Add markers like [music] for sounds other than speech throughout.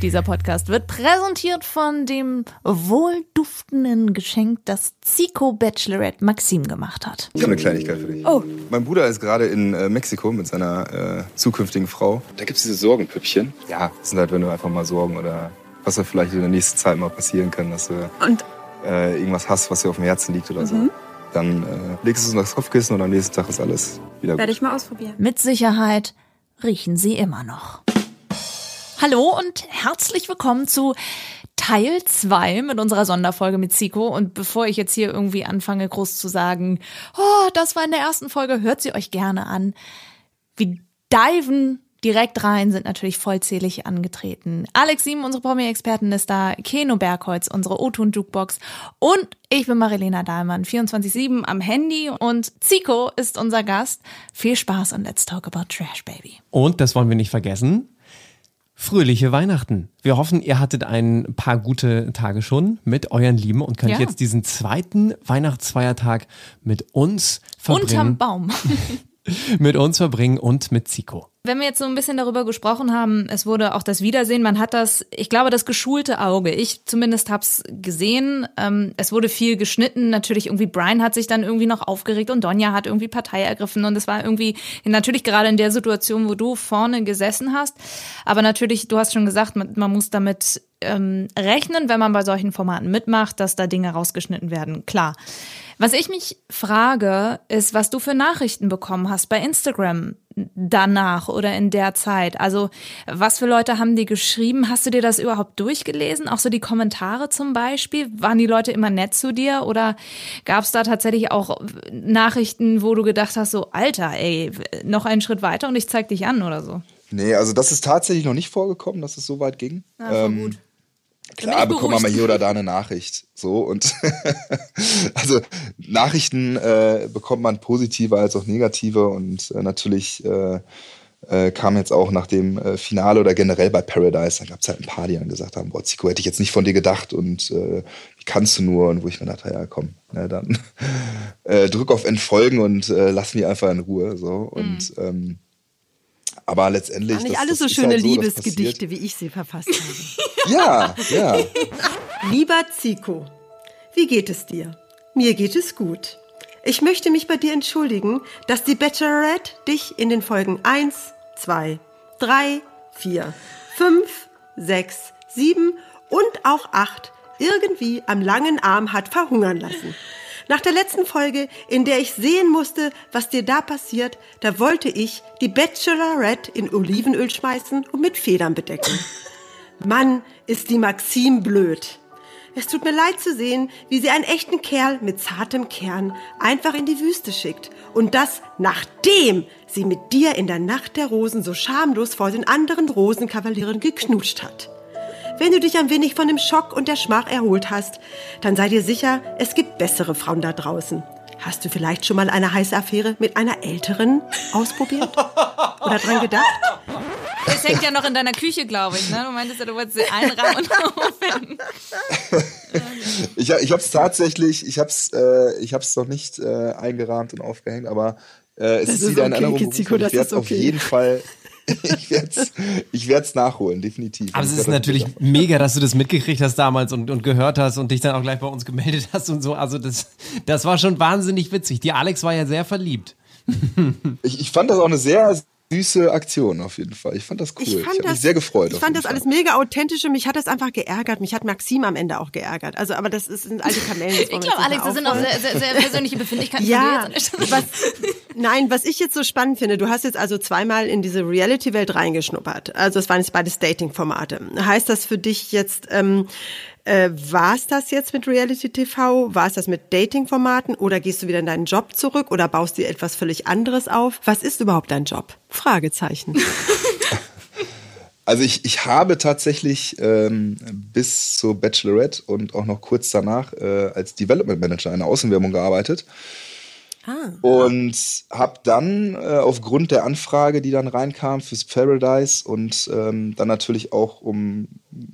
Dieser Podcast wird präsentiert von dem wohlduftenden Geschenk, das Zico Bachelorette Maxim gemacht hat. Ich habe eine Kleinigkeit für dich. Oh. Mein Bruder ist gerade in äh, Mexiko mit seiner äh, zukünftigen Frau. Da gibt's diese Sorgenpüppchen. Ja, das sind halt, wenn du einfach mal Sorgen oder was da vielleicht in der nächsten Zeit mal passieren kann, dass du Und äh, irgendwas hast, was dir auf dem Herzen liegt oder so. Dann äh, legst du es unter das Kopfkissen und am nächsten Tag ist alles wieder gut. werde ich mal ausprobieren. Mit Sicherheit riechen sie immer noch. Hallo und herzlich willkommen zu Teil 2 mit unserer Sonderfolge mit Zico. Und bevor ich jetzt hier irgendwie anfange, groß zu sagen, oh, das war in der ersten Folge, hört sie euch gerne an. Wir diven direkt rein, sind natürlich vollzählig angetreten. Alex Sieben, unsere Promi-Expertin, ist da. Keno Bergholz, unsere O-Ton-Jukebox. Und ich bin Marilena Dahlmann, 24-7 am Handy. Und Zico ist unser Gast. Viel Spaß und let's talk about Trash, Baby. Und das wollen wir nicht vergessen. Fröhliche Weihnachten. Wir hoffen, ihr hattet ein paar gute Tage schon mit euren Lieben und könnt Ja. jetzt diesen zweiten Weihnachtsfeiertag mit uns Unterm verbringen. Baum. [laughs] Mit uns verbringen und mit Zico. Wenn wir jetzt so ein bisschen darüber gesprochen haben, es wurde auch das Wiedersehen, man hat das, ich glaube, das geschulte Auge. Ich zumindest hab's gesehen. Ähm, es wurde viel geschnitten. Natürlich irgendwie Brian hat sich dann irgendwie noch aufgeregt und Donja hat irgendwie Partei ergriffen und es war irgendwie natürlich gerade in der Situation, wo du vorne gesessen hast. Aber natürlich, du hast schon gesagt, man, man muss damit ähm, rechnen, wenn man bei solchen Formaten mitmacht, dass da Dinge rausgeschnitten werden. Klar. Was ich mich frage, ist, was du für Nachrichten bekommen hast bei Instagram danach oder in der Zeit. Also, was für Leute haben die geschrieben? Hast du dir das überhaupt durchgelesen? Auch so die Kommentare zum Beispiel? Waren die Leute immer nett zu dir? Oder gab es da tatsächlich auch Nachrichten, wo du gedacht hast, so, Alter, ey, noch einen Schritt weiter und ich zeig dich an oder so? Nee, also das ist tatsächlich noch nicht vorgekommen, dass es so weit ging. Ja, voll Ähm, gut. Klar bekommt man mal hier oder da eine Nachricht. So und [laughs] also Nachrichten äh, bekommt man positive als auch negative und äh, natürlich äh, äh, kam jetzt auch nach dem äh, Finale oder generell bei Paradise, da gab es halt ein paar, die dann gesagt haben, boah, Zico, hätte ich jetzt nicht von dir gedacht und äh, wie kannst du nur? Und wo ich mir dachte, ja komm, ne, dann [laughs] drück auf Entfolgen und lass mich einfach in Ruhe. So und ähm, aber letztendlich. Waren nicht das- alle das so schöne halt so, Liebesgedichte, wie ich sie verfasst habe. [laughs] Ja, ja. Lieber Zico, wie geht es dir? Mir geht es gut. Ich möchte mich bei dir entschuldigen, dass die Bachelorette dich in den Folgen 1, 2, 3, 4, 5, 6, 7 und auch 8 irgendwie am langen Arm hat verhungern lassen. Nach der letzten Folge, in der ich sehen musste, was dir da passiert, da wollte ich die Bachelorette in Olivenöl schmeißen und mit Federn bedecken. [laughs] Mann, ist die Maxim blöd. Es tut mir leid zu sehen, wie sie einen echten Kerl mit zartem Kern einfach in die Wüste schickt. Und das nachdem sie mit dir in der Nacht der Rosen so schamlos vor den anderen Rosenkavalieren geknutscht hat. Wenn du dich ein wenig von dem Schock und der Schmach erholt hast, dann sei dir sicher, es gibt bessere Frauen da draußen. Hast du vielleicht schon mal eine heiße Affäre mit einer älteren ausprobiert? Oder dran gedacht? Es hängt ja noch in deiner Küche, glaube ich. Ne? Du meintest ja, du wolltest sie einrahmen und aufhängen. [laughs] Ich, ich habe es tatsächlich, ich habe es äh, ich hab's noch nicht äh, eingerahmt und aufgehängt, aber äh, es Das ist wieder in okay, Erinnerung Kitziko, gerufen. das ist auf okay. jeden Fall, [laughs] ich werde es ich werd's nachholen, definitiv. Aber es ist natürlich mega, dass du das mitgekriegt hast damals und, und gehört hast und dich dann auch gleich bei uns gemeldet [laughs] hast und so. Also das, das war schon wahnsinnig witzig. Die Alex war ja sehr verliebt. Ich, ich fand das auch eine sehr süße Aktion auf jeden Fall. Ich fand das cool. Ich fand habe das, mich sehr gefreut. Ich fand das alles Fall. mega authentisch und mich hat das einfach geärgert. Mich hat Maxim am Ende auch geärgert. Also, aber das ist- sind alte Kamellen. Ich glaube, Alex, das sind auch sehr, sehr, sehr persönliche Befindlichkeiten Ja, was, nein, was ich jetzt so spannend finde, du hast jetzt also zweimal in diese Reality-Welt reingeschnuppert. Also es waren jetzt beides Dating-Formate. Heißt das für dich jetzt, ähm, äh, war es das jetzt mit Reality-TV? War es das mit Dating-Formaten? Oder gehst du wieder in deinen Job zurück oder baust dir etwas völlig anderes auf? Was ist überhaupt dein Job? Fragezeichen. [laughs] Also ich, ich habe tatsächlich ähm, bis zur Bachelorette und auch noch kurz danach äh, als Development Manager einer Außenwerbung gearbeitet. Und habe dann äh, aufgrund der Anfrage, die dann reinkam fürs Paradise und ähm, dann natürlich auch um,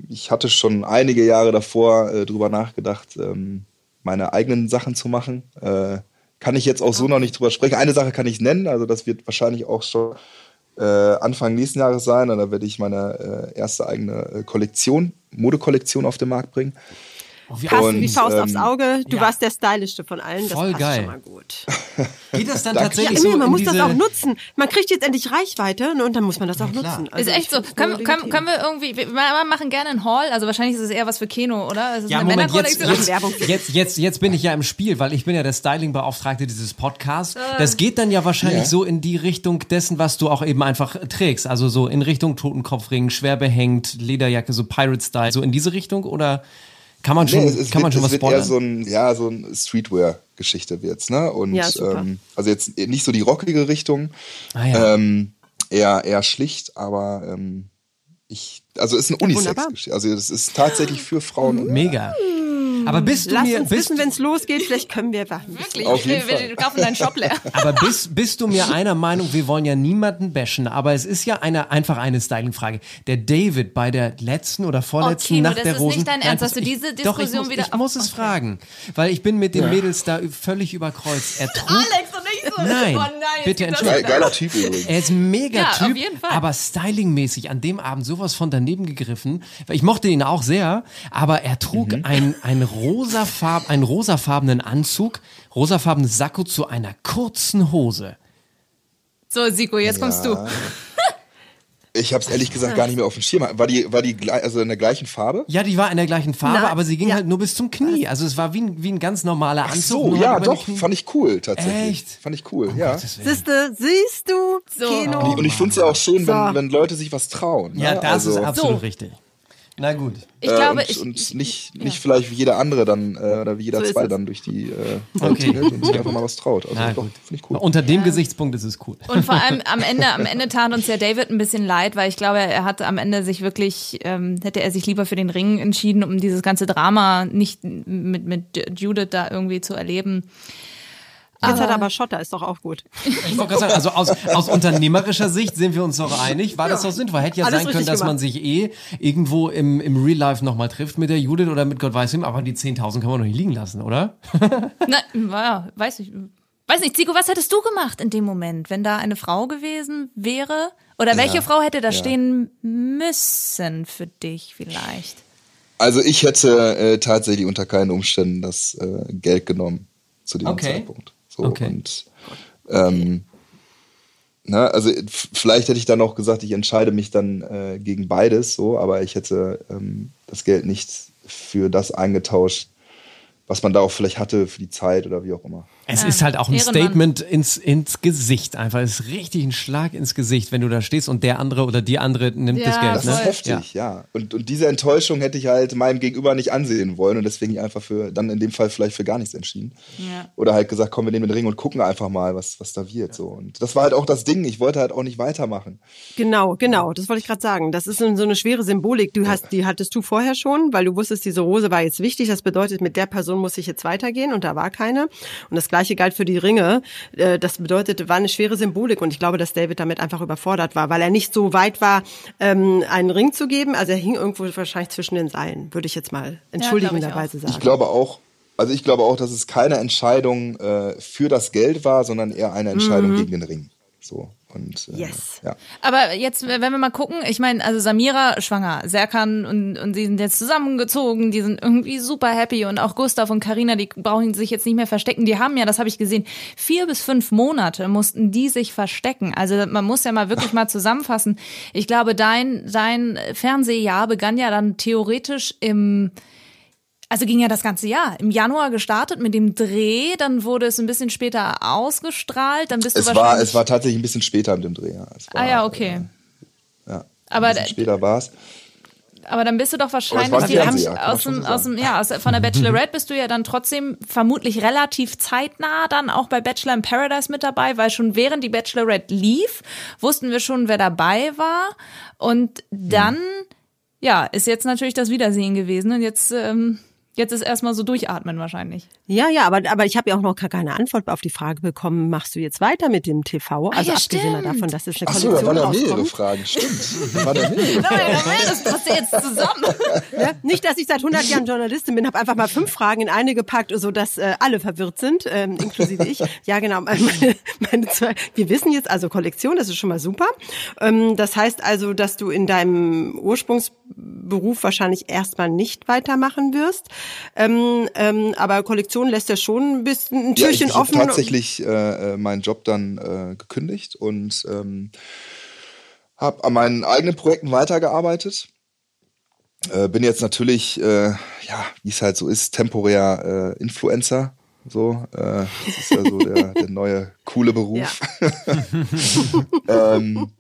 ich hatte schon einige Jahre davor äh, drüber nachgedacht, ähm, meine eigenen Sachen zu machen. Äh, kann ich jetzt auch so noch nicht drüber sprechen. Eine Sache kann ich nennen, also das wird wahrscheinlich auch schon äh, Anfang nächsten Jahres sein. Und da werde ich meine äh, erste eigene äh, Kollektion, Modekollektion auf den Markt bringen. Oh, wie, Passen wie Faust ähm, aufs Auge. Du ja. warst der stylischste von allen. Das Voll passt geil. schon mal gut. [laughs] geht das dann. Ja, tatsächlich Emil, so man in muss diese... das auch nutzen. Man kriegt jetzt endlich Reichweite ne, und dann muss man das auch klar. nutzen. Also ist echt so. Können, können, können wir irgendwie, wir machen gerne einen Haul, also wahrscheinlich ist es eher was für Kino, oder? Es ist Ja, eine Moment, jetzt, Männerkollektion. jetzt, jetzt, jetzt, jetzt bin ich ja im Spiel, weil ich bin ja der Stylingbeauftragte dieses Podcasts. Das geht dann ja wahrscheinlich Ja. so in die Richtung dessen, was du auch eben einfach trägst. Also so in Richtung Totenkopfring, schwer behängt, Lederjacke, so Pirate-Style, so in diese Richtung oder kann man schon, Nee, es, es kann man wird, schon es was wird eher spoilern? so ein, ja, so ein Streetwear-Geschichte wird's, ne? Und Ja, ähm, also jetzt nicht so die rockige Richtung, Ah, ja. ähm, eher, eher schlicht, aber ähm, ich, also es ist ein wunderbar. Unisex-Geschichte. Also es ist tatsächlich für Frauen. und Mega. Aber bist du Lass mir, uns bist, wissen, wenn es losgeht. Vielleicht können wir warten. Wirklich, Auf wir, jeden wir, Fall. wir kaufen deinen Shop leer. aber bist, bist du mir einer Meinung, wir wollen ja niemanden bashen, aber es ist ja eine, einfach eine Styling-Frage. Der David bei der letzten oder vorletzten Kino, Nacht das der ist Rosen. nicht dein Ernst, dass du ich- diese doch, ich Diskussion muss, wieder Ich muss es okay. fragen, weil ich bin mit den Mädels da völlig überkreuzt. Er trug, Alex und nicht so. Nein, oh nein bitte das geiler Typ übrigens. Er ist ein mega Ja, Typ, aber stylingmäßig an dem Abend sowas von daneben gegriffen. Ich mochte ihn auch sehr, aber er trug Mhm. ein, ein rosafarb, einen rosafarbenen Anzug, rosafarbenes Sakko zu einer kurzen Hose. So, Siko, jetzt kommst du. Ja. Ich habe es ehrlich gesagt gar nicht mehr auf dem Schirm. War die, war die also in der gleichen Farbe? Ja, die war in der gleichen Farbe, Nein, aber sie ging ja. halt nur bis zum Knie. Also es war wie ein, wie ein ganz normaler Ach Anzug. so, nur ja, halt doch, Knie. fand ich cool tatsächlich. Echt? Fand ich cool, ja. Gottes Willen. Siehste, siehst du? So. Kino. Und ich finde es ja auch schön, So. wenn, wenn Leute sich was trauen. Ja, ne? das ist also, absolut So. richtig. Na gut. Ich äh, glaube, und, ich, und ich, nicht, nicht vielleicht wie jeder andere dann äh, oder wie jeder So es. dann durch die äh, Okay. Welt und sich einfach mal was traut. Also Na doch, gut. finde ich cool. Unter dem Gesichtspunkt ist es cool. Und vor allem [laughs] am Ende, am Ende tat uns ja David ein bisschen leid, weil ich glaube, er hat am Ende sich wirklich, ähm, hätte er sich lieber für den Ring entschieden, um dieses ganze Drama nicht mit, mit Judith da irgendwie zu erleben. Jetzt hat er aber Schotter, ist doch auch gut. Ich wollte gerade sagen, also aus, aus unternehmerischer Sicht sind wir uns doch einig. War das doch sinnvoll? Hätte ja Alles sein können, dass man gemacht. sich eh irgendwo im, im Real Life nochmal trifft mit der Judith oder mit Gott weiß wem, aber die 10.000 kann man doch nicht liegen lassen, oder? [laughs] Na, ja, weiß ich. Weiß nicht, Zico, was hättest du gemacht in dem Moment, wenn da eine Frau gewesen wäre? Oder welche Frau hätte da ja. stehen müssen für dich vielleicht? Also ich hätte äh, tatsächlich unter keinen Umständen das äh, Geld genommen zu dem Okay. Zeitpunkt. So, Okay. Und ähm, na, also f- vielleicht hätte ich dann auch gesagt, ich entscheide mich dann äh, gegen beides, so, aber ich hätte ähm, das Geld nicht für das eingetauscht, was man da auch vielleicht hatte für die Zeit oder wie auch immer. Es Ja, ist halt auch ein Ehrenmann. Statement ins, ins Gesicht einfach. Es ist richtig ein Schlag ins Gesicht, wenn du da stehst und der andere oder die andere nimmt Ja, das Geld. Das Ne? ist heftig, ja. Und, und diese Enttäuschung hätte ich halt meinem Gegenüber nicht ansehen wollen und deswegen einfach für, dann in dem Fall vielleicht für gar nichts entschieden. Ja. Oder halt gesagt, komm, wir nehmen den Ring und gucken einfach mal, was, was da wird. So. Und das war halt auch das Ding. Ich wollte halt auch nicht weitermachen. Genau, genau, das wollte ich gerade sagen. Das ist so eine schwere Symbolik. Du hast, die hattest du vorher schon, weil du wusstest, diese Rose war jetzt wichtig. Das bedeutet, mit der Person muss ich jetzt weitergehen und da war keine. Und das gleiche galt für die Ringe. Äh, Das bedeutet, war eine schwere Symbolik und ich glaube, dass David damit einfach überfordert war, weil er nicht so weit war, ähm, einen Ring zu geben. Also er hing irgendwo wahrscheinlich zwischen den Seilen, würde ich jetzt mal entschuldigenderweise sagen. Ich glaube auch, also ich glaube auch, dass es keine Entscheidung äh, für das Geld war, sondern eher eine Entscheidung gegen den Ring. So. Und, äh, Yes. ja. Aber jetzt, wenn wir mal gucken, ich meine, also Samira schwanger, Serkan und, und sie sind jetzt zusammengezogen, die sind irgendwie super happy und auch Gustav und Karina, die brauchen sich jetzt nicht mehr verstecken. Die haben ja, das habe ich gesehen, vier bis fünf Monate mussten die sich verstecken. Also man muss ja mal wirklich mal zusammenfassen. Ich glaube, dein, dein Fernsehjahr begann ja dann theoretisch im also ging ja das ganze Jahr. Im Januar gestartet mit dem Dreh, dann wurde es ein bisschen später ausgestrahlt, dann bist du Es war, wahrscheinlich. es war tatsächlich ein bisschen später mit dem Dreh. Ja. War, ah ja, okay. Äh, ja. Aber später war es. Aber dann bist du doch wahrscheinlich war ein die haben, aus dem, aus dem, ja, aus, von der [laughs] Bachelorette bist du ja dann trotzdem vermutlich relativ zeitnah dann auch bei Bachelor in Paradise mit dabei, weil schon während die Bachelorette lief, wussten wir schon, wer dabei war. Und dann, ja, ist jetzt natürlich das Wiedersehen gewesen. Und jetzt, ähm, Jetzt ist erstmal so durchatmen wahrscheinlich. Ja, ja, aber, aber ich habe ja auch noch gar keine Antwort auf die Frage bekommen, machst du jetzt weiter mit dem TV? Also ja, abgesehen mal stimmt. davon, dass es eine Achso, da Kollektion waren ja mehrere. Fragen. Stimmt. Da waren ja mehrere [laughs] Nein, nein, das passt ja jetzt zusammen. [laughs] Ja, nicht, dass ich seit 100 Jahren Journalistin bin, habe einfach mal fünf Fragen in eine gepackt, so dass äh, alle verwirrt sind, ähm, inklusive ich. Ja, genau. Meine, meine zwei, wir wissen jetzt also Kollektion, das ist schon mal super. Ähm, das heißt also, dass du in deinem Ursprungsberuf wahrscheinlich erstmal nicht weitermachen wirst. Ähm, ähm, aber Kollektion lässt ja schon ein bisschen ein Ja, Türchen ich habe offen. tatsächlich äh, äh, meinen Job dann äh, gekündigt und ähm, habe an meinen eigenen Projekten weitergearbeitet. Äh, bin jetzt natürlich, äh, ja, wie es halt so ist, temporär äh, Influencer. So, äh, das ist ja so der, der neue coole [laughs] Beruf. [laughs] [laughs] ähm,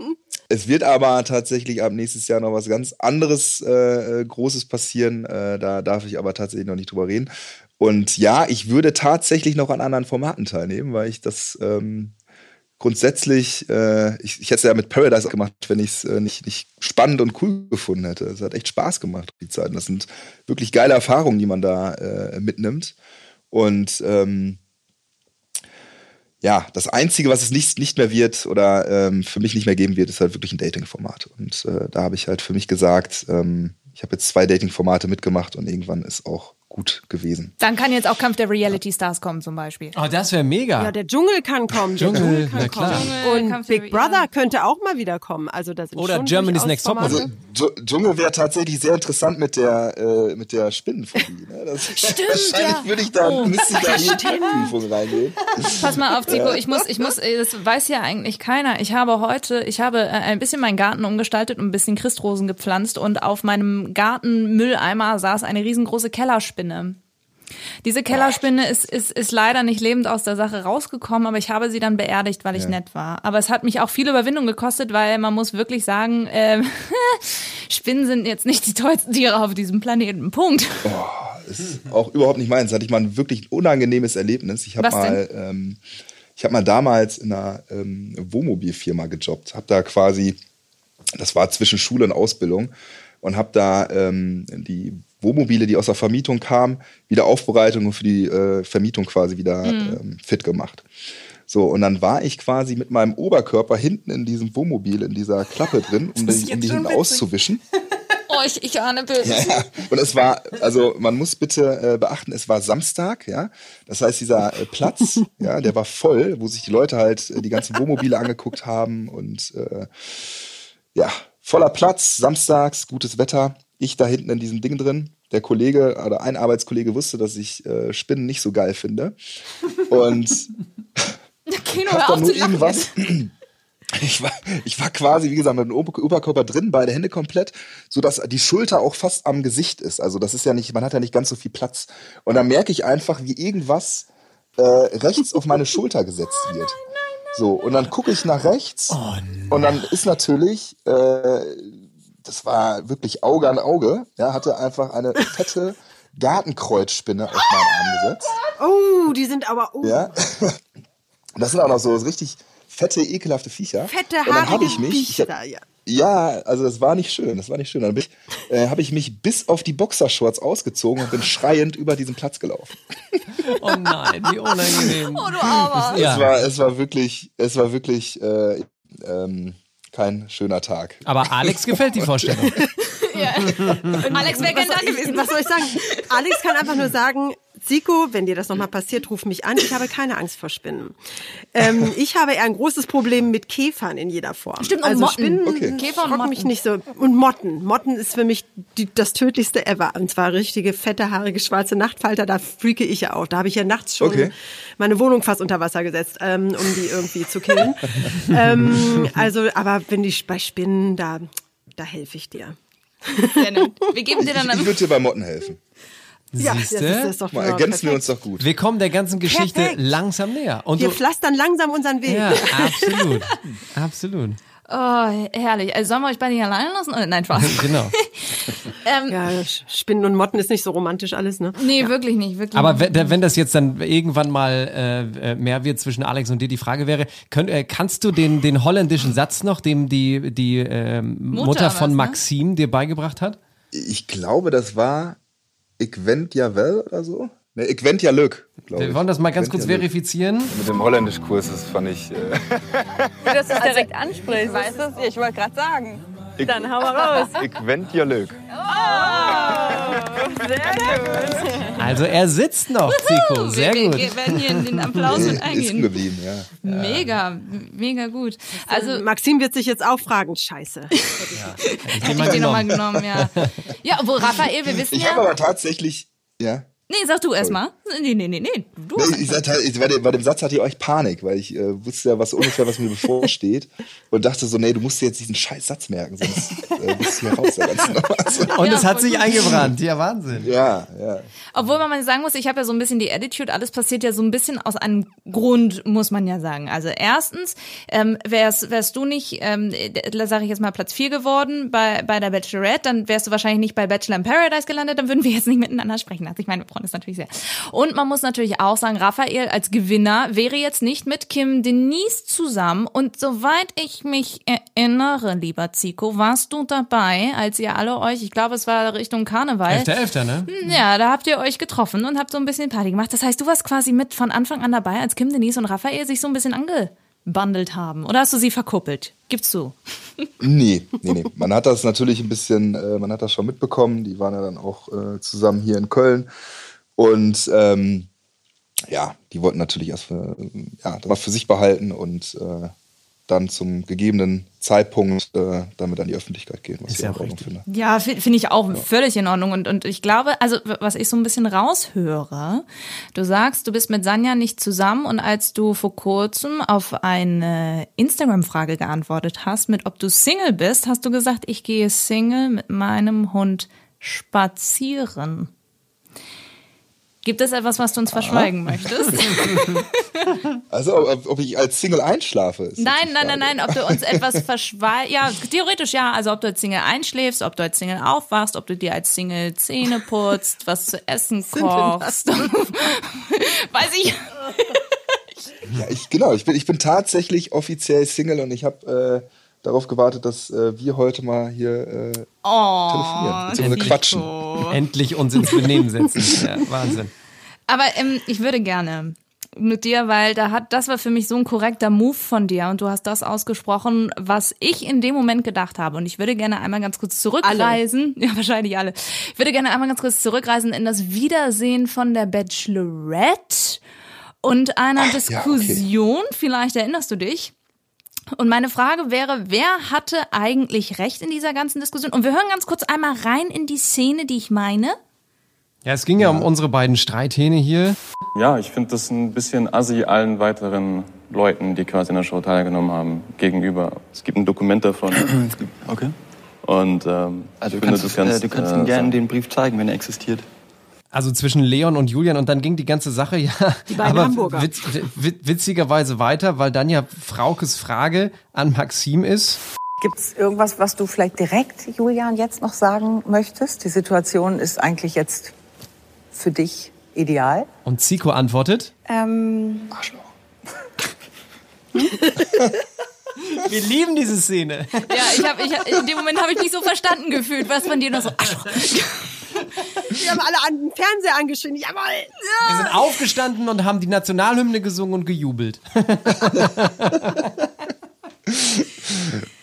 es wird aber tatsächlich ab nächstes Jahr noch was ganz anderes äh, äh, Großes passieren. Äh, da darf ich aber tatsächlich noch nicht drüber reden. Und ja, ich würde tatsächlich noch an anderen Formaten teilnehmen, weil ich das ähm, grundsätzlich, äh, ich, ich hätte es ja mit Paradise gemacht, wenn ich es äh, nicht, nicht spannend und cool gefunden hätte. Es hat echt Spaß gemacht, die Zeit. Und Das sind wirklich geile Erfahrungen, die man da äh, mitnimmt. Und ähm, ja, das Einzige, was es nicht, nicht mehr wird oder ähm, für mich nicht mehr geben wird, ist halt wirklich ein Dating-Format. Und äh, da habe ich halt für mich gesagt, ähm, ich habe jetzt zwei Dating-Formate mitgemacht und irgendwann ist auch gut gewesen. Dann kann jetzt auch Kampf der Reality Stars kommen zum Beispiel. Oh, das wäre mega. Ja, der Dschungel kann kommen. Der Dschungel, Dschungel kann na klar. kommen. Dschungel, Und Kampf Big Brother könnte auch mal wieder kommen. Also das sind Oder schon Germany's Next Topmodel. Formate. Dsch- Dschungel wäre tatsächlich sehr interessant mit der, äh, mit der Spinnenphobie. Ne? Das, Stimmt, [laughs] wahrscheinlich ja. würde ich da, müsste ich da in die Prüfung reingehen. Pass mal auf, Zico, ich muss, ich muss, äh, das weiß ja eigentlich keiner. Ich habe heute, ich habe äh, ein bisschen meinen Garten umgestaltet und ein bisschen Christrosen gepflanzt und auf meinem Gartenmülleimer saß eine riesengroße Kellerspinne. Diese Kellerspinne ist, ist, ist leider nicht lebend aus der Sache rausgekommen, aber ich habe sie dann beerdigt, weil ich nett war. Aber es hat mich auch viel Überwindung gekostet, weil man muss wirklich sagen, äh, [laughs] Spinnen sind jetzt nicht die tollsten Tiere auf diesem Planeten. Punkt. ist auch überhaupt nicht meins. Da hatte ich mal ein wirklich unangenehmes Erlebnis. Ich habe mal, ähm, ich habe mal damals in einer ähm, Wohnmobilfirma gejobbt. Habe da quasi, das war zwischen Schule und Ausbildung, und habe da ähm, die Wohnmobile, die aus der Vermietung kamen, wieder Aufbereitung und für die äh, Vermietung quasi wieder Mhm. ähm, fit gemacht. So, und dann war ich quasi mit meinem Oberkörper hinten in diesem Wohnmobil, in dieser Klappe drin, um die, um die hinten witzig. auszuwischen. [laughs] Oh, ich, ich ahne böse. Ja, ja. Und es war, also man muss bitte äh, beachten, es war Samstag, ja. Das heißt, dieser äh, Platz, ja, der war voll, wo sich die Leute halt äh, die ganzen Wohnmobile angeguckt haben und äh, ja, voller Platz, samstags, gutes Wetter. Ich da hinten in diesem Ding drin. Der Kollege oder ein Arbeitskollege wusste, dass ich äh, Spinnen nicht so geil finde. Und [laughs] Kino, hab dann nur irgendwas. [clears throat] Ich war, ich war quasi, wie gesagt, mit dem Ober- Oberkörper drin, beide Hände komplett, so dass die Schulter auch fast am Gesicht ist. Also das ist ja nicht, man hat ja nicht ganz so viel Platz. Und dann merke ich einfach, wie irgendwas äh, rechts auf meine Schulter gesetzt wird. So, und dann gucke ich nach rechts und dann ist natürlich, äh, das war wirklich Auge an Auge, ja, hatte einfach eine fette [laughs] Gartenkreuzspinne auf meinen Arm gesetzt. Oh, die sind aber oh, Ja. Das sind auch noch so richtig fette, ekelhafte Viecher. fette, Und dann habe haarige ich mich, ich hab. Ja. Ja, also das war nicht schön, das war nicht schön. Dann äh, habe ich mich bis auf die Boxershorts ausgezogen und bin schreiend über diesen Platz gelaufen. Oh nein, wie unangenehm. Oh, du Armer. Ja. Es war, es war wirklich, es war wirklich äh, ähm, kein schöner Tag. Aber Alex gefällt die Vorstellung. [laughs] Alex wäre gern da gewesen. Was soll ich sagen? Alex kann einfach nur sagen, Zico, wenn dir das nochmal passiert, ruf mich an. Ich habe keine Angst vor Spinnen. Ähm, ich habe eher ein großes Problem mit Käfern in jeder Form. Stimmt, und also Motten. Spinnen Okay. Käfer und Motten. mich nicht so. Und Motten. Motten ist für mich die, das tödlichste ever. Und zwar richtige, fette, haarige, schwarze Nachtfalter. Da freake ich ja auch. Da habe ich ja nachts schon Okay. meine Wohnung fast unter Wasser gesetzt, ähm, um die irgendwie zu killen. [laughs] ähm, also, aber wenn die bei Spinnen, da, da helfe ich dir. Sehr nett. Wir geben dir Ich, dann ich würde dir bei Motten helfen. Ja, Siehste? das ist doch Mal genau ergänzen wir uns doch gut. Wir kommen der ganzen Geschichte Perfekt. langsam näher. Und Wir pflastern langsam unseren Weg. ja, absolut. [laughs] Absolut. Oh, herrlich. Also sollen wir euch beide nicht allein lassen? Nein, Spaß. [laughs] Genau. [laughs] ähm, Ja, Spinnen und Motten ist nicht so romantisch alles, ne? Nee, wirklich nicht. Wirklich Aber nicht. wenn, wenn das jetzt dann irgendwann mal äh, äh, mehr wird zwischen Alex und dir, die Frage wäre, könnt, äh, kannst du den, den holländischen Satz noch, dem die, die ähm, Mutter, Mutter von was, ne? Maxim dir beigebracht hat? Ich glaube, das war Igwent Javel oder so? Ne, Igwent Jalök, glaube Wir ich. wollen das mal ganz kurz verifizieren. Mit dem Holländischkurs, das fand ich. Äh, dass [laughs] du es direkt ansprichst. Weißt du, ich wollte gerade sagen. Dann hau mal raus. [laughs] Igwent Jalök. Also er sitzt noch, Zico. Sehr wir, gut. Wir werden hier in den Applaus [laughs] mit Ist eingehen. geblieben, ja. Mega, mega gut. Also Maxim wird sich jetzt auch fragen, scheiße. [laughs] hätte ich den nochmal genommen, ja. Ja, obwohl Raphael, wir wissen Ich habe ja. aber tatsächlich, ja. Nee, sag du erst mal. Nee, nee, nee, nee. Du. Nee, ich sag, ich, bei, dem, bei dem Satz hatte ich euch Panik, weil ich äh, wusste ja was ungefähr, was mir bevorsteht [laughs] und dachte so, nee, du musst dir jetzt diesen scheiß Satz merken, sonst äh, bist du hier raus. [laughs] Und Ja, es hat voll sich gut. eingebrannt. Ja, Wahnsinn. ja, ja. Obwohl man mal sagen muss, ich habe ja so ein bisschen die Attitude, alles passiert ja so ein bisschen aus einem Grund, muss man ja sagen. Also erstens, ähm, wärst, wärst du nicht, ähm, da sage ich jetzt mal Platz 4 geworden bei, bei der Bachelorette, dann wärst du wahrscheinlich nicht bei Bachelor in Paradise gelandet, dann würden wir jetzt nicht miteinander sprechen. Also ich meine, freuen uns natürlich sehr. Und man muss natürlich auch sagen, Raphael als Gewinner wäre jetzt nicht mit Kim Denise zusammen. Und soweit ich mich erinnere, lieber Zico, warst du dabei, als ihr alle euch, ich glaube, es war Richtung Karneval, 11.11., ne? ja, da habt ihr euch getroffen und habt so ein bisschen Party gemacht. Das heißt, du warst quasi mit von Anfang an dabei, als Kim, Denise und Raphael sich so ein bisschen angebandelt haben. Oder hast du sie verkuppelt? Gibst du? [laughs] Nee, nee, nee. Man hat das natürlich ein bisschen, äh, man hat das schon mitbekommen. Die waren ja dann auch äh, zusammen hier in Köln. Und ähm, ja, die wollten natürlich erst für, ja, das für sich behalten und äh, dann zum gegebenen Zeitpunkt äh, damit an die Öffentlichkeit gehen, was Ist ich ja in Ordnung richtig. finde. Ja, fi- finde ich auch völlig in Ordnung. Und, und ich glaube, also was ich so ein bisschen raushöre, du sagst, du bist mit Sanja nicht zusammen und als du vor kurzem auf eine Instagram-Frage geantwortet hast, mit ob du Single bist, hast du gesagt, ich gehe Single mit meinem Hund spazieren. Gibt es etwas, was du uns verschweigen möchtest? [laughs] Also, ob, ob ich als Single einschlafe? Nein, nein, nein, nein, ob du uns etwas verschweigst. Ja, theoretisch ja. Also ob du als Single einschläfst, ob du als Single aufwachst, ob du dir als Single Zähne putzt, was zu essen kochst. [laughs] Weiß ich. Ja, ich, genau, ich bin, ich bin tatsächlich offiziell Single und ich habe äh, darauf gewartet, dass äh, wir heute mal hier äh, Oh, telefonieren, beziehungsweise quatschen. [laughs] Endlich uns ins Benehmen setzen. Ja, Wahnsinn. Aber ähm, ich würde gerne mit dir, weil da hat, das war für mich so ein korrekter Move von dir und du hast das ausgesprochen, was ich in dem Moment gedacht habe. Und ich würde gerne einmal ganz kurz zurückreisen. [laughs] Ja, wahrscheinlich alle. Ich würde gerne einmal ganz kurz zurückreisen in das Wiedersehen von der Bachelorette und einer ja, okay. Diskussion. Vielleicht erinnerst du dich. Und meine Frage wäre, wer hatte eigentlich recht in dieser ganzen Diskussion? Und wir hören ganz kurz einmal rein in die Szene, die ich meine. Ja, es ging ja, um unsere beiden Streithähne hier. Ja, ich finde das ein bisschen assi allen weiteren Leuten, die quasi in der Show teilgenommen haben, gegenüber. Es gibt ein Dokument davon. [clears throat] Okay. Und ähm, Also ich du finde, kannst, du kannst, äh, du kannst äh, ihm gerne den Brief zeigen, wenn er existiert. Also zwischen Leon und Julian und dann ging die ganze Sache [laughs] ja Die beiden aber Hamburger. witz, witz, witzigerweise weiter, weil dann ja Fraukes Frage an Maxim ist. Gibt es irgendwas, was du vielleicht direkt, Julian, jetzt noch sagen möchtest? Die Situation ist eigentlich jetzt für dich ideal. Und Zico antwortet, Ähm, [laughs] wir lieben diese Szene. Ja, ich hab, ich, in dem Moment habe ich mich so verstanden gefühlt. Was von dir noch so? Ach, [laughs] Wir haben alle an den Fernseher angeschrien. Jawohl! Wir sind aufgestanden und haben die Nationalhymne gesungen und gejubelt.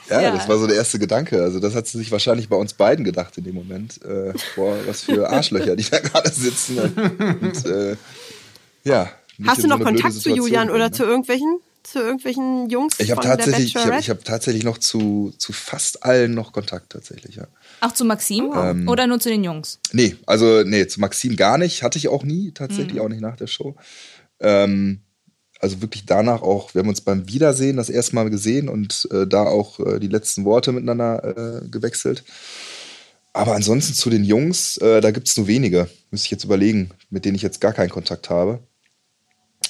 Ja, Ja. das war so der erste Gedanke. Also das hat sie sich wahrscheinlich bei uns beiden gedacht in dem Moment. Äh, boah, was für [laughs] Arschlöcher, die da gerade sitzen. Und äh, ja. Hast du noch Kontakt zu Julian oder bringen, zu irgendwelchen, zu irgendwelchen Jungs Ich habe von der tatsächlich, ich habe ich hab tatsächlich noch zu, zu fast allen noch Kontakt tatsächlich, ja. Auch zu Maxim? Oder nur zu den Jungs? Nee, also nee, zu Maxim gar nicht, hatte ich auch nie, tatsächlich Mhm. auch nicht nach der Show. Ähm, also wirklich danach auch, wir haben uns beim Wiedersehen das erste Mal gesehen und äh, da auch äh, die letzten Worte miteinander äh, gewechselt. Aber ansonsten zu den Jungs, äh, da gibt es nur wenige, müsste ich jetzt überlegen, mit denen ich jetzt gar keinen Kontakt habe.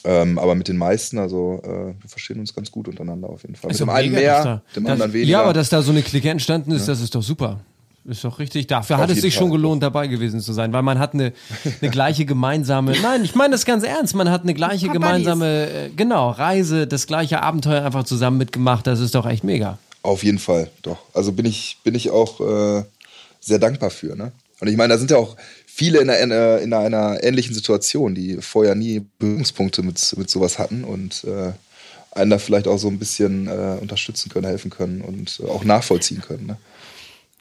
Ähm, aber mit den meisten, also äh, wir verstehen uns ganz gut untereinander auf jeden Fall. Mit Ist dem doch einen mehr, da- dem anderen weniger. Ja, aber dass da so eine Clique entstanden ist, das ist doch super. Ist doch richtig. Dafür Auf hat es sich schon Fall. gelohnt, dabei gewesen zu sein, weil man hat eine, eine [laughs] gleiche gemeinsame, nein, ich meine das ganz ernst, man hat eine gleiche Paar gemeinsame, äh, genau, Reise, das gleiche Abenteuer einfach zusammen mitgemacht, das ist doch echt mega. Auf jeden Fall, doch. Also bin ich, bin ich auch äh, sehr dankbar für. Ne? Und ich meine, da sind ja auch viele in einer, in einer ähnlichen Situation, die vorher nie Berührungspunkte mit, mit sowas hatten und äh, einen da vielleicht auch so ein bisschen äh, unterstützen können, helfen können und auch nachvollziehen können. Ne?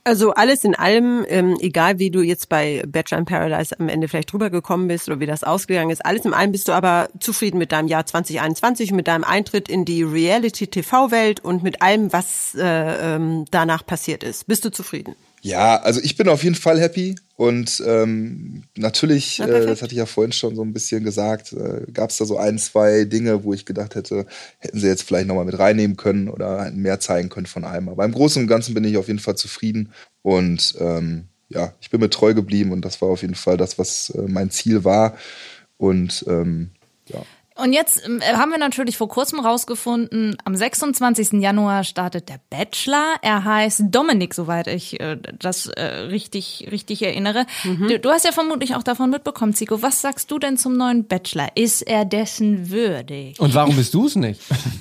Also alles in allem, ähm, egal wie du jetzt bei Bachelor in Paradise am Ende vielleicht drüber gekommen bist oder wie das ausgegangen ist, alles in allem bist du aber zufrieden mit deinem Jahr 2021 und mit deinem Eintritt in die Reality-TV-Welt und mit allem, was äh, ähm, danach passiert ist. Bist du zufrieden? Ja, also ich bin auf jeden Fall happy und ähm, natürlich, Na, äh, das hatte ich ja vorhin schon so ein bisschen gesagt, äh, gab es da so ein, zwei Dinge, wo ich gedacht hätte, hätten sie jetzt vielleicht nochmal mit reinnehmen können oder hätten mehr zeigen können von allem. Aber im Großen und Ganzen bin ich auf jeden Fall zufrieden und ähm, ja, ich bin mir treu geblieben und das war auf jeden Fall das, was äh, mein Ziel war und ähm, ja. Und jetzt ähm, haben wir natürlich vor kurzem rausgefunden, am 26. Januar startet der Bachelor. Er heißt Dominik, soweit ich äh, das äh, richtig, richtig erinnere. Du, du hast ja vermutlich auch davon mitbekommen, Zico. Was sagst du denn zum neuen Bachelor? Ist er dessen würdig? Und warum bist du es nicht? [laughs]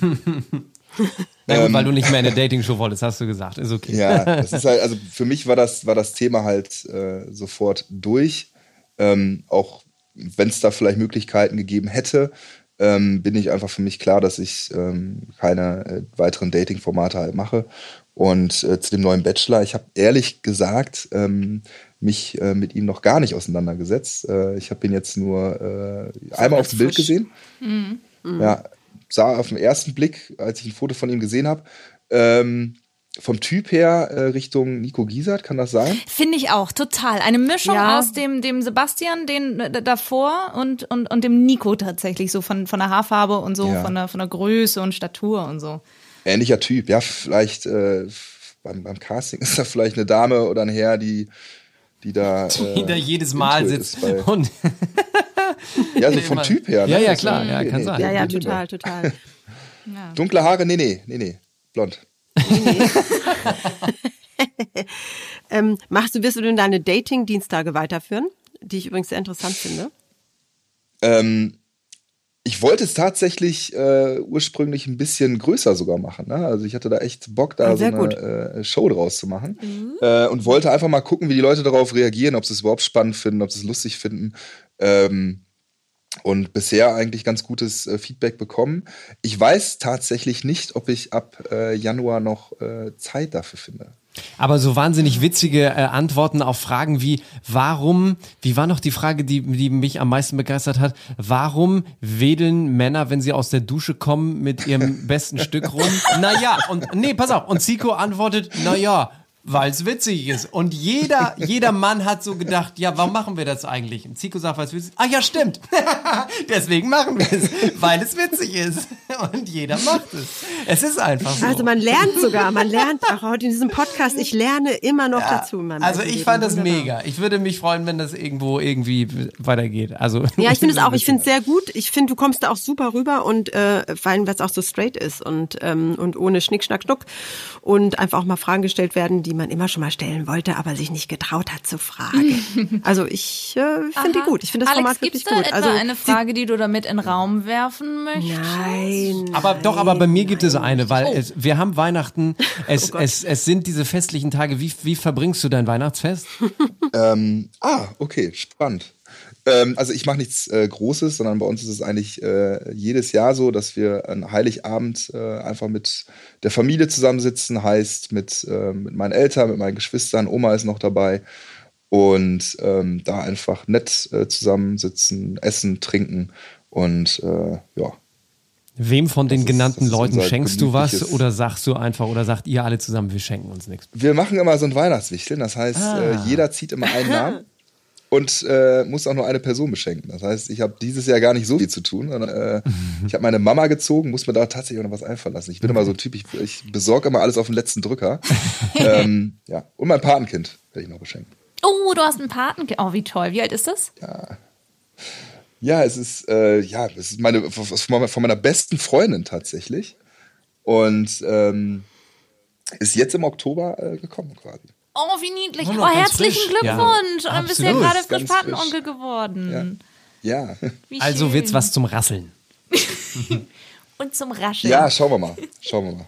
Na gut, Ähm. weil du nicht mehr in eine Dating-Show wolltest, hast du gesagt. Ist okay. Ja, das ist halt, also [laughs] für mich war das, war das Thema halt äh, sofort durch. Ähm, auch wenn es da vielleicht Möglichkeiten gegeben hätte, ähm, bin ich einfach für mich klar, dass ich ähm, keine äh, weiteren Dating-Formate halt mache. Und äh, zu dem neuen Bachelor, ich habe ehrlich gesagt ähm, mich äh, mit ihm noch gar nicht auseinandergesetzt. Äh, ich habe ihn jetzt nur äh, einmal auf dem Bild gesehen. Ja, sah auf den ersten Blick, als ich ein Foto von ihm gesehen habe, ähm, vom Typ her äh, Richtung Nico Giesert, kann das sein? Finde ich auch, total. Eine Mischung Ja. aus dem, dem Sebastian, den äh, davor und, und, und dem Nico tatsächlich, so von, von der Haarfarbe und so, Ja. von, der, von der Größe und Statur und so. Ähnlicher Typ, ja, vielleicht äh, beim, beim Casting [laughs] ist da vielleicht eine Dame oder ein Herr, die, die da. [laughs] Äh, Die da jedes Mal sitzt. [laughs] Und ja, so vom. Typ her. Ja, ne? ja, Das- klar, ja, kann sein. Ja, ja, total, total. Dunkle Haare, nee, nee, nee, nee, blond. [laughs] Ähm, machst du, wirst du denn deine Dating-Dienstage weiterführen? Die ich übrigens sehr interessant finde. Ähm, ich wollte es tatsächlich äh, ursprünglich ein bisschen größer sogar machen. Ne? Also ich hatte da echt Bock, da Ah, so eine äh, Show draus zu machen. Äh, und wollte einfach mal gucken, wie die Leute darauf reagieren, ob sie es überhaupt spannend finden, ob sie es lustig finden. Ähm, und bisher eigentlich ganz gutes äh, Feedback bekommen. Ich weiß tatsächlich nicht, ob ich ab äh, Januar noch äh, Zeit dafür finde. Aber so wahnsinnig witzige äh, Antworten auf Fragen wie, warum, wie war noch die Frage, die, die mich am meisten begeistert hat, warum wedeln Männer, wenn sie aus der Dusche kommen, mit ihrem besten Stück rum? [laughs] Naja, und nee, pass auf, und Zico antwortet, naja, weil es witzig ist. Und jeder, [laughs] jeder Mann hat so gedacht, ja, warum machen wir das eigentlich? Und Zico sagt, weil es witzig ist. Ach ja, stimmt. [laughs] Deswegen machen wir es, weil es witzig ist. Und jeder macht es. Es ist einfach so. Also man lernt sogar, man lernt auch heute in diesem Podcast, ich lerne immer noch dazu. in meinem Also eigenen ich fand das Wunderbar. mega. Ich würde mich freuen, wenn das irgendwo irgendwie weitergeht. Also Ja, ich [laughs] finde es auch. Ich finde es sehr gut. Ich finde, du kommst da auch super rüber und äh, vor allem, weil es auch so straight ist und ähm, und ohne Schnick, Schnack, Schnuck und einfach auch mal Fragen gestellt werden, die man immer schon mal stellen wollte, aber sich nicht getraut hat zu fragen. [laughs] also ich äh, finde die gut. Ich finde das Alex, Format wirklich da gut. etwa Also eine Frage, die du damit in den Raum werfen möchtest? nein. aber doch, aber bei mir gibt es eine, weil Oh. es, wir haben Weihnachten, [laughs] es, es, es sind diese festlichen Tage. Wie, wie verbringst du dein Weihnachtsfest? [laughs] Ähm, ah, okay, spannend. Ähm, also ich mache nichts äh, Großes, sondern bei uns ist es eigentlich äh, jedes Jahr so, dass wir an Heiligabend äh, einfach mit der Familie zusammensitzen, heißt mit, äh, mit meinen Eltern, mit meinen Geschwistern, Oma ist noch dabei und ähm, da einfach nett äh, zusammensitzen, essen, trinken und äh, ja. Wem von den ist- genannten Leuten schenkst du was oder sagst du einfach oder sagt ihr alle zusammen, wir schenken uns nichts? Wir machen immer so ein Weihnachtswichteln, das heißt, Ah. äh, jeder zieht immer einen [laughs] Namen und äh, muss auch nur eine Person beschenken. Das heißt, ich habe dieses Jahr gar nicht so viel zu tun, sondern äh, [laughs] ich habe meine Mama gezogen, muss mir da tatsächlich auch noch was einfallen lassen. Ich bin immer so ein Typ, ich, ich besorge immer alles auf den letzten Drücker. [laughs] ähm, ja. Und mein Patenkind werde ich noch beschenken. Oh, du hast einen Patenkind. Oh, wie toll. Wie alt ist das? Ja, es ist, äh, ja, es ist meine, von meiner- von meiner besten Freundin tatsächlich. Und ähm, ist jetzt im Oktober äh, gekommen quasi. Oh, wie niedlich. Oh, Oh, herzlichen frisch. Ja, Glückwunsch. Und dann bist du ja gerade frisch. Patenonkel geworden. Ja. Wie Also schön. wird's was zum Rasseln. [laughs] Und zum Rascheln. Ja, schauen wir mal. Schauen wir mal.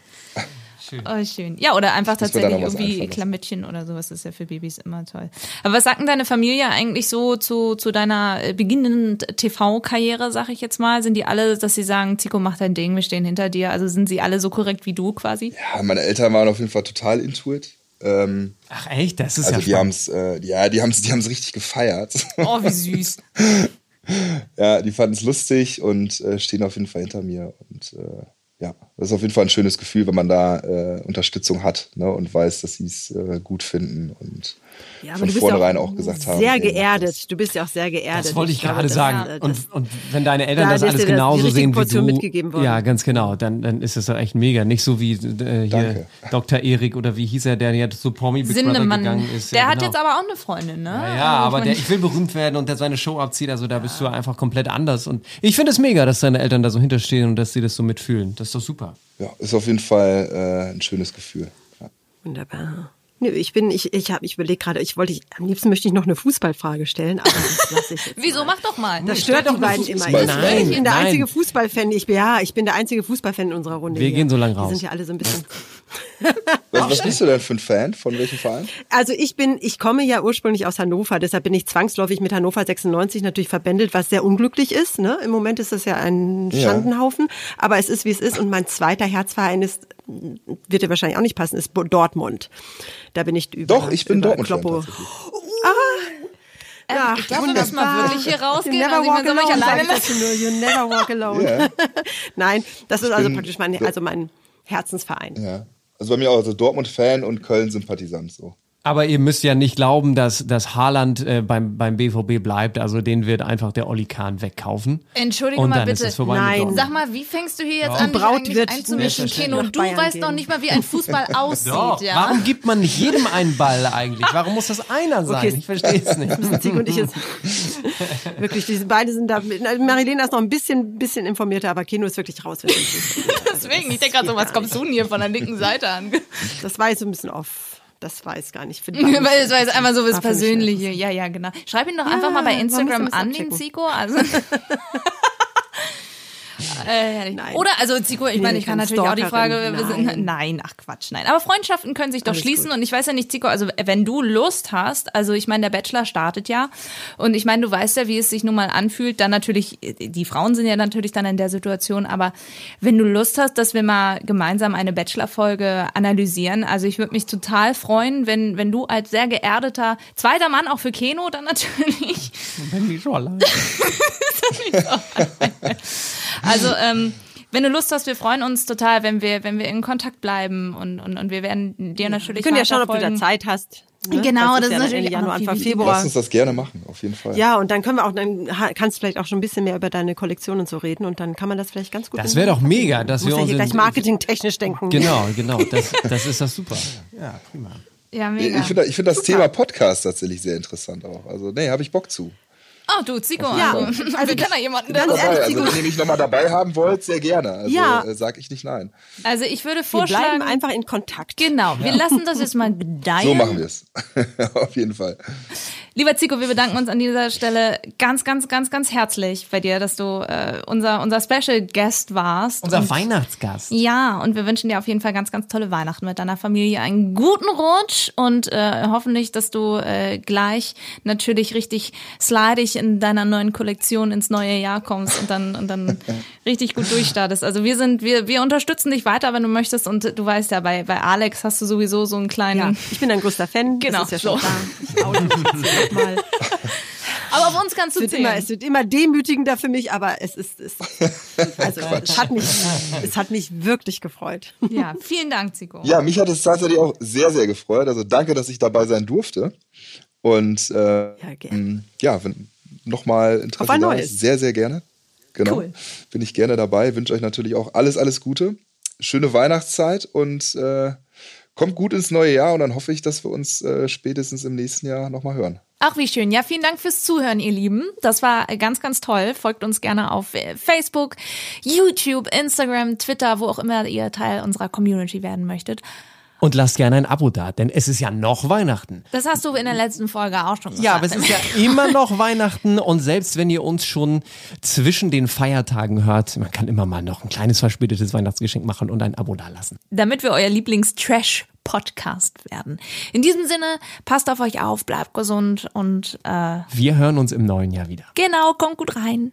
Oh, schön. Ja, oder einfach Dass wir da tatsächlich irgendwie. Klamütchen oder sowas ist ja für Babys immer toll. Aber was sagt denn deine Familie eigentlich so zu, zu deiner äh, beginnenden TV-Karriere, sag ich jetzt mal? Sind die alle, dass sie sagen, Zico, mach dein Ding, wir stehen hinter dir? Also sind sie alle so korrekt wie du quasi? Ja, meine Eltern waren auf jeden Fall total into it. Ähm, Ach echt, das ist also ja die äh, ja, die haben es, die haben es richtig gefeiert. Oh, wie süß. [laughs] ja, die fanden es lustig und äh, stehen auf jeden Fall hinter mir. Und äh, ja, das ist auf jeden Fall ein schönes Gefühl, wenn man da äh, Unterstützung hat ne, und weiß, dass sie es äh, gut finden und Ja, aber von du bist vornherein ja auch gesagt haben. Sehr geerdet. Du bist ja auch sehr geerdet. Das wollte ich glaube, gerade das- sagen. äh, Und, das- und wenn deine Eltern Da das alles das- genauso richtige sehen wie Portion du, mitgegeben worden. ja, ganz genau, dann, dann ist das doch echt mega. Nicht so wie äh, hier Danke. Dr. Erik oder wie hieß er, der jetzt zu Promi Big Brother gegangen ist. Der ja, hat genau. jetzt aber auch eine Freundin, ne? Ja, ja, aber ich der, ich will berühmt werden und der seine Show abzieht, also da bist du einfach komplett anders. Und ich finde es mega, dass deine Eltern da so hinterstehen und dass sie das so mitfühlen. Das ist doch super. Ja, ist auf jeden Fall äh, ein schönes Gefühl. Ja. Wunderbar. Nö, ich bin, ich, ich habe, ich überlege gerade, ich wollte, ich, am liebsten möchte ich noch eine Fußballfrage stellen, aber das lasse ich jetzt. [laughs] Wieso? Mach doch mal. Das stört die beiden immer. Ich, Nein, ich bin der nein. einzige Fußballfan. Ich bin, ja, ich bin der einzige Fußballfan in unserer Runde. Wir hier. gehen so lang raus. Die sind ja alle so ein bisschen. [laughs] Was, was bist du denn für ein Fan? Von welchem Verein? Also ich bin, ich komme ja ursprünglich aus Hannover, deshalb bin ich zwangsläufig mit Hannover 96 natürlich verbändelt, was sehr unglücklich ist. Ne? Im Moment ist das ja ein Ja. Schandenhaufen, aber es ist wie es ist. Und mein zweiter Herzverein ist, wird dir wahrscheinlich auch nicht passen, ist Dortmund. Da bin ich über. Doch, ich bin über Dortmund-Fan Kloppo. tatsächlich. Ja, ich glaube, mal wunderbar. wirklich hier rausgehen. You never Also walk alone, alleine. You never walk alone. Ja. [laughs] Nein, das ist also praktisch mein, also mein Herzensverein. Ja. Also bei mir auch also Dortmund-Fan und Köln-Sympathisant. So. Aber ihr müsst ja nicht glauben, dass, dass Haaland äh, beim, beim BVB bleibt. Also den wird einfach der Olli Kahn wegkaufen. Entschuldige Und mal dann ist bitte. es vorbei Nein. Sag mal, wie fängst du hier jetzt Ja. an, Die dich Braut wird einzumischen, Keno? Du Bayern weißt gehen. doch nicht mal, wie ein Fußball [laughs] aussieht, Doch, ja? warum gibt man nicht jedem einen Ball eigentlich? Warum muss das einer sein? Okay. Ich verstehe es nicht. und ich jetzt [laughs] wirklich, diese beide sind da. Marilena ist noch ein bisschen, bisschen informierter, aber Keno ist wirklich raus. [laughs] Deswegen, ich denke gerade so, was kommst du denn hier von der linken Seite an? Das war jetzt so ein bisschen off. Das war jetzt gar nicht [laughs] Weil es war jetzt einmal so was mich Persönliche. Ja, ja, genau. Schreib ihn doch einfach mal bei Instagram das an, den. Zico. Also. [laughs] Äh, Nein. Oder, also Zico, ich Nee, meine, ich kann natürlich auch die Frage, Stalkerin. wir sind, Nein. nein, ach Quatsch, nein. Aber Freundschaften können sich doch Alles schließen gut. und ich weiß ja nicht, Zico, also wenn du Lust hast, also ich meine, der Bachelor startet ja und ich meine, du weißt ja, wie es sich nun mal anfühlt, dann natürlich, die Frauen sind ja natürlich dann in der Situation, aber wenn du Lust hast, dass wir mal gemeinsam eine Bachelor-Folge analysieren, also ich würde mich total freuen, wenn, wenn du als sehr geerdeter, zweiter Mann auch für Keno dann natürlich, Wenn die schon allein. [laughs] Also, ähm, wenn du Lust hast, wir freuen uns total, wenn wir, wenn wir in Kontakt bleiben und, und, und wir werden dir natürlich Wir können ja schauen, ob du da Zeit hast. ne? Genau, ist das ist ja natürlich Januar, Anfang. Februar. Lass uns das gerne machen, auf jeden Fall. Ja, und dann können wir auch, dann kannst du vielleicht auch schon ein bisschen mehr über deine Kollektion und so reden und dann kann man das vielleicht ganz gut. Das wäre doch mega, dass Muss wir ja uns in- gleich marketingtechnisch denken. Genau, [laughs] genau. Das, das ist das super. Ja, prima. Ja, Ich mega. finde ich find das Thema Podcast tatsächlich sehr interessant auch. Also, nee, habe ich Bock zu. Oh, du, Zico, Ja, also, also [laughs] wir kennen da jemanden, der ganz ehrlich. Also, wenn ihr mich nochmal dabei haben wollt, sehr gerne. Also, Ja. äh, sag ich nicht nein. Also ich würde Wir vorschlagen, bleiben einfach in Kontakt. genau, wir lassen das jetzt mal [laughs] gedeihen. So machen wir es. [laughs] auf jeden Fall. Lieber Zico, wir bedanken uns an dieser Stelle ganz, ganz, ganz, ganz herzlich bei dir, dass du äh, unser, unser Special Guest warst. Unser Und- Weihnachtsgast. Ja, und wir wünschen dir auf jeden Fall ganz, ganz tolle Weihnachten mit deiner Familie. Einen guten Rutsch und äh, hoffentlich, dass du äh, gleich natürlich richtig slidig in deiner neuen Kollektion ins neue Jahr kommst und dann, und dann [laughs] richtig gut durchstartest. Also wir sind, wir, wir unterstützen dich weiter, wenn du möchtest. Und du weißt ja, bei, bei Alex hast du sowieso so einen kleinen. Ja, ich bin ein größter Fan. Genau, Das ist ja schon so. [laughs] klar. Ich oute mich jetzt hier auch mal. Aber auf uns kannst Es du wird, immer, zählen. es wird immer demütigender für mich, aber es ist, es, [laughs] also, es, hat mich, es hat mich wirklich gefreut. Ja, vielen Dank, Zico. Ja, mich hat es tatsächlich auch sehr, sehr gefreut. Also danke, dass ich dabei sein durfte. Und äh, Ja, gerne. ja, wenn nochmal Interesse Auf ein da neues. ist, sehr, sehr gerne. Genau. Cool. Bin ich gerne dabei. Wünsche euch natürlich auch alles, alles Gute. Schöne Weihnachtszeit und äh, kommt gut ins neue Jahr und dann hoffe ich, dass wir uns äh, spätestens im nächsten Jahr nochmal hören. Ach, wie schön. Ja, vielen Dank fürs Zuhören, ihr Lieben. Das war ganz, ganz toll. Folgt uns gerne auf äh, Facebook, YouTube, Instagram, Twitter, wo auch immer ihr Teil unserer Community werden möchtet. Und lasst gerne ein Abo da, denn es ist ja noch Weihnachten. Das hast du in der letzten Folge auch schon gesagt. Ja, aber es ist ja immer noch Weihnachten und selbst wenn ihr uns schon zwischen den Feiertagen hört, man kann immer mal noch ein kleines verspätetes Weihnachtsgeschenk machen und ein Abo dalassen. damit wir euer Lieblings-Trash-Podcast werden. In diesem Sinne, passt auf euch auf, bleibt gesund und äh, Wir hören uns im neuen Jahr wieder. genau, kommt gut rein.